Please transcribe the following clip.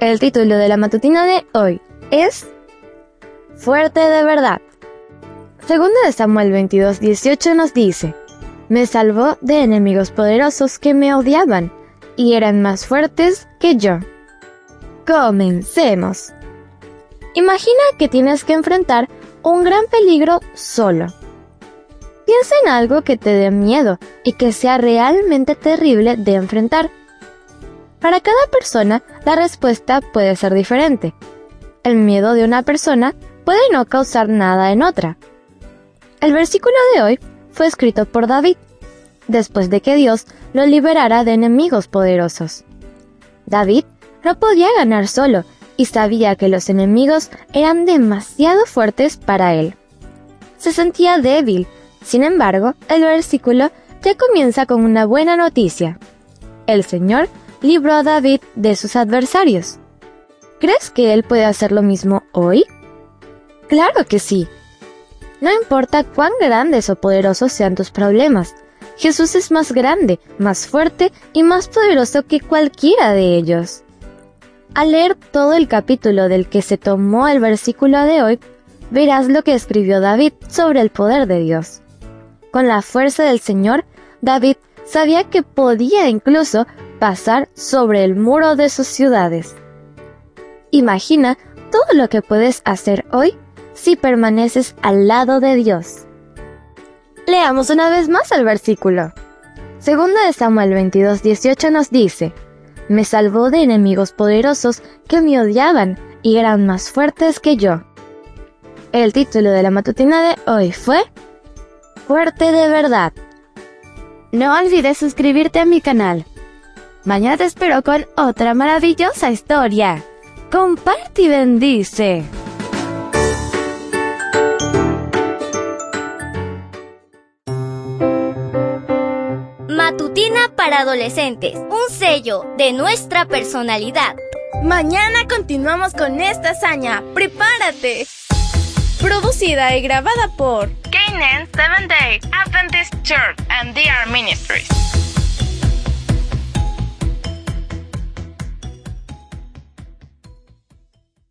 El título de la matutina de hoy es Fuerte de verdad. Segunda de Samuel 22, 18 nos dice, Me salvó de enemigos poderosos que me odiaban y eran más fuertes que yo. Comencemos. Imagina que tienes que enfrentar un gran peligro solo. Piensa en algo que te dé miedo y que sea realmente terrible de enfrentar. Para cada persona, la respuesta puede ser diferente. El miedo de una persona puede no causar nada en otra. El versículo de hoy fue escrito por David, después de que Dios lo liberara de enemigos poderosos. David no podía ganar solo y sabía que los enemigos eran demasiado fuertes para él. Se sentía débil, sin embargo, el versículo ya comienza con una buena noticia. El Señor libró a David de sus adversarios. ¿Crees que Él puede hacer lo mismo hoy? Claro que sí. No importa cuán grandes o poderosos sean tus problemas, Jesús es más grande, más fuerte y más poderoso que cualquiera de ellos. Al leer todo el capítulo del que se tomó el versículo de hoy, verás lo que escribió David sobre el poder de Dios. Con la fuerza del Señor, David sabía que podía incluso pasar sobre el muro de sus ciudades. Imagina todo lo que puedes hacer hoy si permaneces al lado de Dios. Leamos una vez más el versículo. Segunda de Samuel 22, 18 nos dice, Me salvó de enemigos poderosos que me odiaban y eran más fuertes que yo. El título de la matutina de hoy fue Fuerte de verdad. No olvides suscribirte a mi canal. Mañana te espero con otra maravillosa historia. Comparte y bendice. Matutina para adolescentes, un sello de nuestra personalidad. Mañana continuamos con esta hazaña. ¡Prepárate! Producida y grabada por Canaan Seventh Day Adventist Church and DR Ministries.